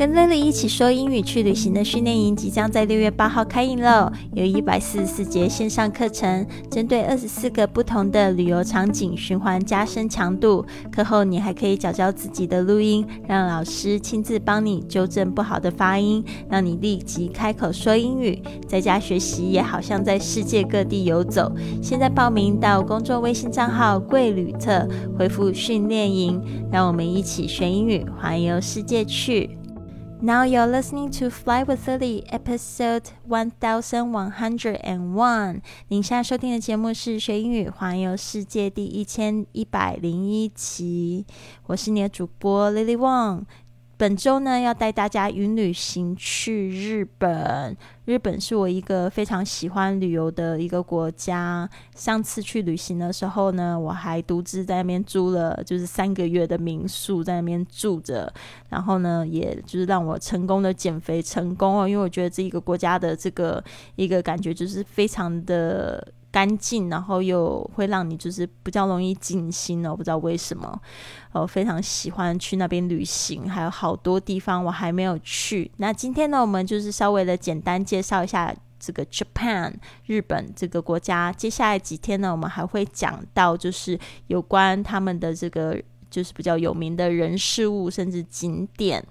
跟 Lily 一起说英语去旅行的训练营即将在六月八号开营喽！有一百四十四节线上课程，针对二十四个不同的旅游场景循环加深强度。课后你还可以找找自己的录音，让老师亲自帮你纠正不好的发音，让你立即开口说英语。在家学习也好像在世界各地游走。现在报名到公众微信账号“贵旅特”，回复“训练营”，让我们一起学英语，环游世界去。Now you're listening to Fly with Lily, episode one thousand one hundred and one。您现在收听的节目是学英语环游世界第一千一百零一期。我是你的主播 Lily Wong。本周呢，要带大家云旅行去日本。日本是我一个非常喜欢旅游的一个国家。上次去旅行的时候呢，我还独自在那边租了就是三个月的民宿，在那边住着。然后呢，也就是让我成功的减肥成功哦，因为我觉得这一个国家的这个一个感觉就是非常的。干净，然后又会让你就是比较容易静心哦，不知道为什么，我非常喜欢去那边旅行，还有好多地方我还没有去。那今天呢，我们就是稍微的简单介绍一下这个 Japan 日本这个国家。接下来几天呢，我们还会讲到就是有关他们的这个就是比较有名的人事物，甚至景点。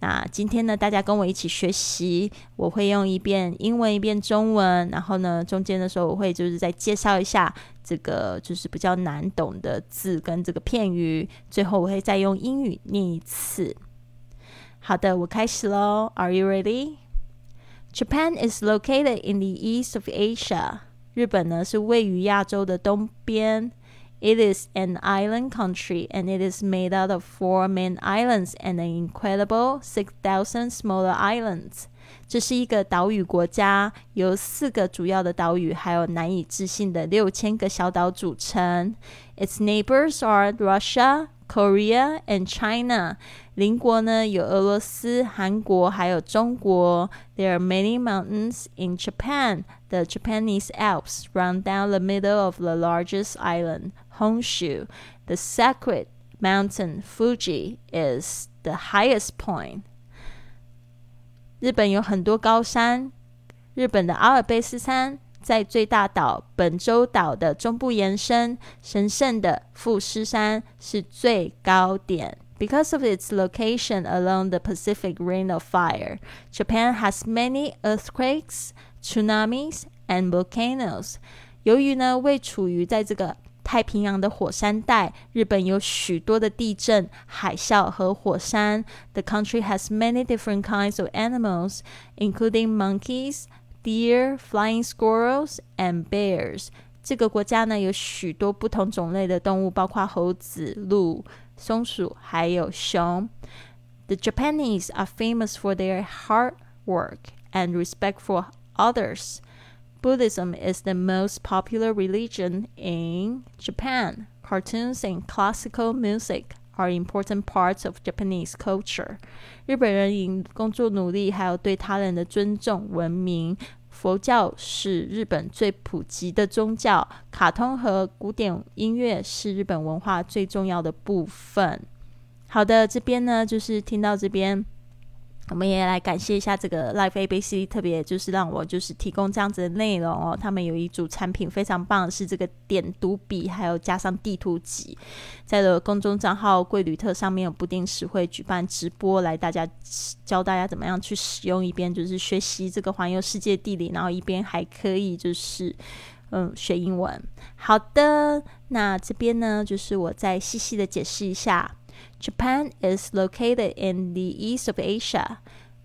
那今天呢，大家跟我一起学习，我会用一遍英文，一遍中文，然后呢，中间的时候我会就是再介绍一下这个就是比较难懂的字跟这个片语，最后我会再用英语念一次。好的，我开始喽。Are you ready? Japan is located in the east of Asia. 日本呢是位于亚洲的东边。It is an island country and it is made out of four main islands and an incredible 6,000 smaller islands. 这是一个岛屿国家，由四个主要的岛屿还有难以置信的六千个小岛组成。Its neighbors are Russia, Korea, and China. 邻国呢有俄罗斯、韩国还有中国。There are many mountains in Japan. The Japanese Alps run down the middle of the largest island. Honshu, the sacred mountain Fuji is the highest point. 日本有很多高山，日本的阿尔卑斯山在最大岛本州岛的中部延伸，神圣的富士山是最高点。 Because of its location along the Pacific Ring of Fire, Japan has many earthquakes, tsunamis, and volcanoes. 由于呢，位处于在这个太平洋的火山带，日本有许多的地震、海啸和火山。The country has many different kinds of animals, including monkeys, deer, flying squirrels, and bears. 这个国家呢有许多不同种类的动物，包括猴子、鹿、 松鼠，还有熊。The Japanese are famous for their hard work and respect for others. Buddhism is the most popular religion in Japan. Cartoons and classical music are important parts of Japanese culture. 日本人以工作努力还有对他人的尊重闻名。 佛教是日本最普及的宗教，卡通和古典音乐是日本文化最重要的部分。好的，这边呢就是听到这边。我们也来感谢一下这个 Life ABC，特别就是让我就是提供这样子的内容哦。他们有一组产品非常棒，是这个点读笔，还有加上地图集，在的公众账号“贵旅特”上面有不定时会举办直播，来大家教大家怎么样去使用，一边就是学习这个环游世界地理，然后一边还可以就是嗯学英文。好的，那这边呢就是我再细细的解释一下。Japan is located in the east of Asia.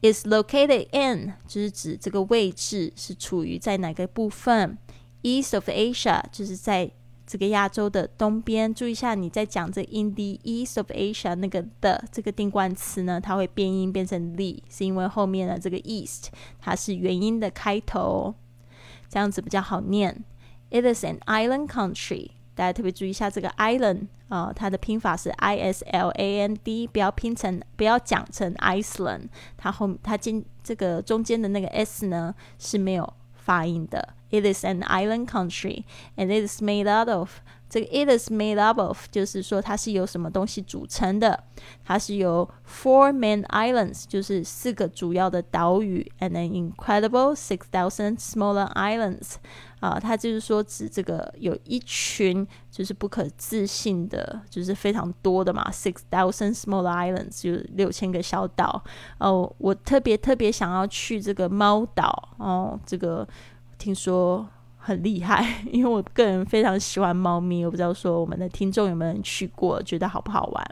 Is located in 就是指这个位置是处于在哪个部分。East of Asia 就是在这个亚洲的东边。注意一下，你在讲这 in the east of Asia 那个的这个定冠词呢，它会变音变成 the，是因为后面的这个 east 它是元音的开头，这样子比较好念。It is an island country. 大家特别注意一下这个 island 啊，它的拼法是 i s l a n d，不要拼成，不要讲成 Iceland。它后它今这个中间的那个 s 呢是没有发音的。It is an island country, and it is made out of 这个 it is made up of 就是说它是由什么东西组成的？它是由 four main islands，就是四个主要的岛屿，and an incredible six thousand smaller islands。啊，它就是说指这个有一群就是不可置信的，就是非常多的嘛，six thousand small islands 就是六千个小岛。哦，我特别特别想要去这个猫岛哦，这个。听说很厉害，因为我个人非常喜欢猫咪，我不知道说我们的听众有没有人去过，觉得好不好玩？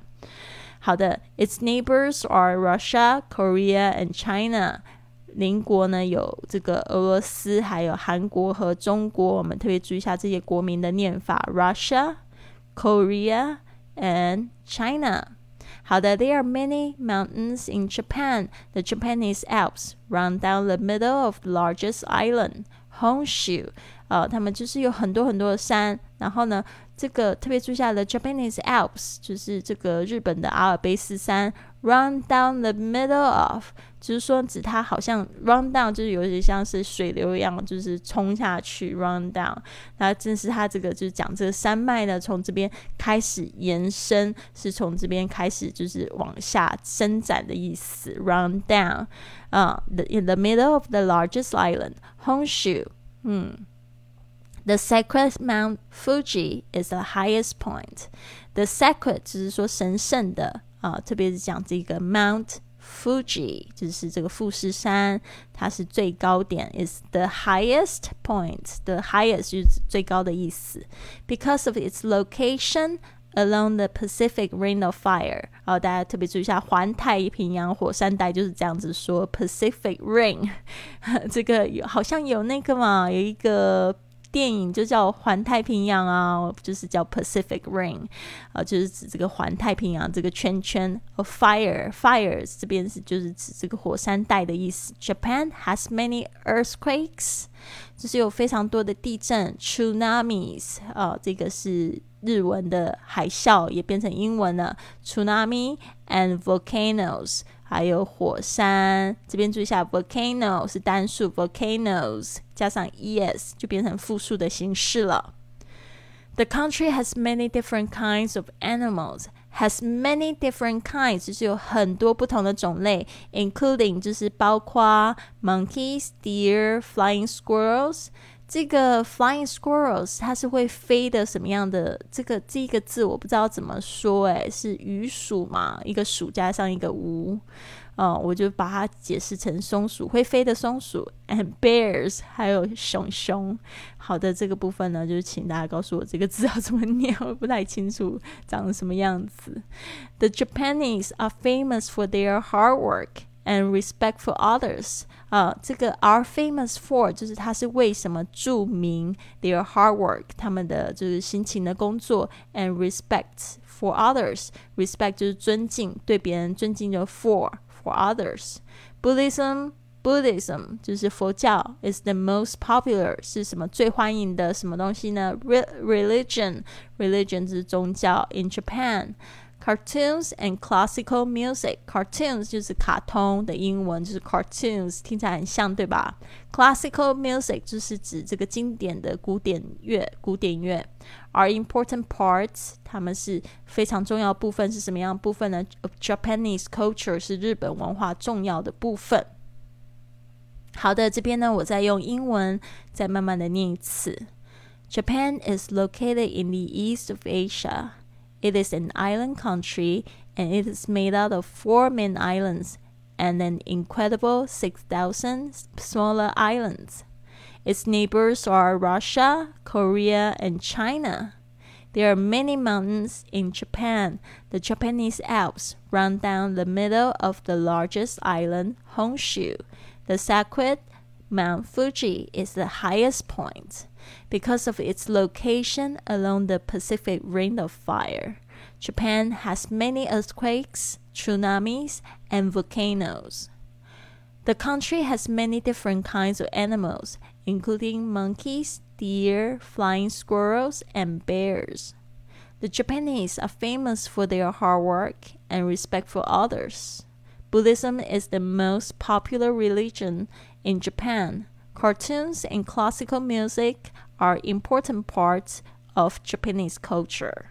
好的，Its neighbors are Russia, Korea, and China。邻国呢有这个俄罗斯，还有韩国和中国。我们特别注意一下这些国民的念法：Russia, Korea, and China。好的，There are many mountains in Japan. The Japanese Alps run down the middle of the largest island. Honshu，呃，他们就是有很多很多的山，然后呢，这个特别注意下的 Japanese Alps，就是这个日本的阿尔卑斯山，run down the middle of，就是说指它好像 run down，就是有点像是水流一样，就是冲下去 run down，那正是它这个就是讲这个山脉呢，从这边开始延伸，是从这边开始就是往下伸展的意思，run down。uh, the, in the middle of the largest island, Honshu. 嗯 Hmm. The sacred Mount Fuji is the highest point. The sacred 只是说神圣的啊、呃，特别是讲这个 Mount Fuji，就是这个富士山，它是最高点，is the highest point. The highest 就是最高的意思，because of its location Along the Pacific Ring of Fire，啊，大家特别注意一下，环太平洋火山带就是这样子说，Pacific Ring，这个有好像有那个嘛，有一个 电影就叫环太平洋啊，就是叫 Pacific Ring，啊，就是指这个环太平洋这个圈圈。of fire，fires 这边是就是指这个火山带的意思。Japan has many earthquakes，就是有非常多的地震，tsunamis，啊，这个是。日文的海啸也变成英文了，tsunami and volcanoes，还有火山。这边注意一下，volcano 是单数，volcanoes 加上 es 就变成复数的形式了。The country has many different kinds of animals. Has many different kinds，就是有很多不同的种类，including 就是包括 monkeys, deer, flying squirrels。 这个 flying squirrels 它是会飞的什么样的？这个这个字我不知道怎么说，诶，是鱼鼠嘛？一个鼠加上一个无，嗯，我就把它解释成松鼠，会飞的松鼠。And bears 还有熊熊。好的，这个部分呢，就是请大家告诉我这个字要怎么念，我不太清楚长什么样子。The Japanese are famous for their hard work. and respect for others 啊，这个 are famous for 就是它是为什么着名？Their hard work，他们的就是辛勤的工作，and respect for others，respect 就是尊敬，对别人尊敬的 for for others。Buddhism Buddhism 就是佛教，is the most popular 是什么最欢迎的什么东西呢？Religion religion 是宗教 in Japan。 Cartoons and classical music. Cartoons 就是卡通的英文，就是 cartoons，听起来很像，对吧？Classical music 就是指这个经典的古典乐，古典乐。Are important parts，它们是非常重要部分，是什么样的部分呢？Japanese culture 是日本文化重要的部分。好的，这边呢，我再用英文再慢慢的念一次。Japan is located in the east of Asia. It is an island country and it is made out of four main islands and an incredible 6,000 smaller islands. Its neighbors are Russia, Korea, and China. There are many mountains in Japan. The Japanese Alps run down the middle of the largest island, Honshu. The sacred Mount Fuji is the highest point because of its location along the Pacific Ring of Fire. Japan has many earthquakes, tsunamis, and volcanoes. The country has many different kinds of animals, including monkeys, deer, flying squirrels, and bears. The Japanese are famous for their hard work and respect for others. Buddhism is the most popular religion in Japan. Cartoons and classical music are important parts of Japanese culture.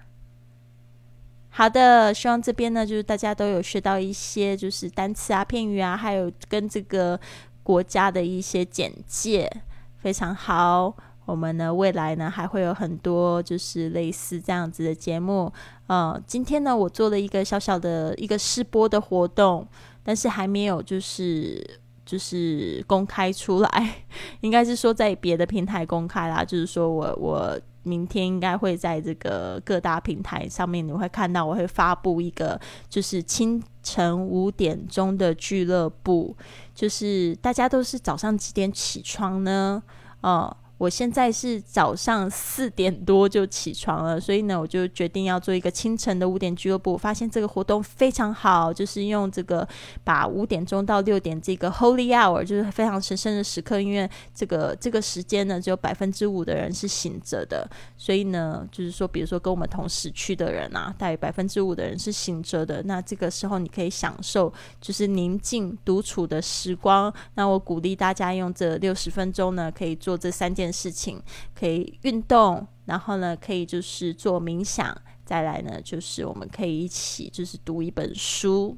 好的，希望这边呢，就是大家都有学到一些就是单词啊、片语啊，还有跟这个国家的一些简介，非常好。我们呢，未来呢还会有很多就是类似这样子的节目。呃，今天呢，我做了一个小小的一个试播的活动，但是还没有就是就是公开出来，应该是说在别的平台公开啦。就是说我我明天应该会在这个各大平台上面，你会看到我会发布一个就是清晨五点钟的俱乐部，就是大家都是早上几点起床呢？哦。我现在是早上四点多就起床了，所以呢，我就决定要做一个清晨的五点俱乐部。发现这个活动非常好，就是用这个把五点钟到六点这个 Holy Hour，就是非常神圣的时刻，因为这个这个时间呢，只有百分之五的人是醒着的，所以呢，就是说，比如说跟我们同时去的人啊，大约百分之五的人是醒着的，那这个时候你可以享受就是宁静独处的时光。那我鼓励大家用这六十分钟呢，可以做这三件。事情可以运动，然后呢，可以就是做冥想，再来呢，就是我们可以一起就是读一本书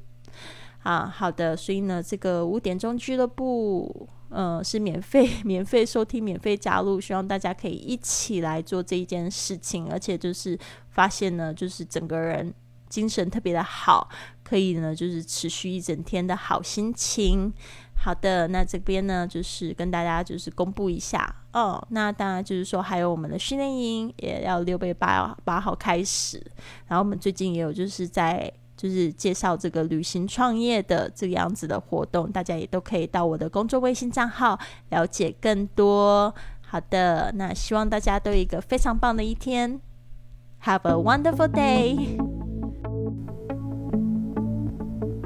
啊。好的，所以呢，这个五点钟俱乐部，嗯，是免费免费收听、免费加入，希望大家可以一起来做这一件事情，而且就是发现呢，就是整个人精神特别的好，可以呢，就是持续一整天的好心情。好的，那这边呢，就是跟大家就是公布一下哦。那当然就是说，还有我们的训练营也要六月八八号开始。然后我们最近也有就是在就是介绍这个旅行创业的这个样子的活动，大家也都可以到我的公众微信账号了解更多。好的，那希望大家都有一个非常棒的一天，Have a wonderful day。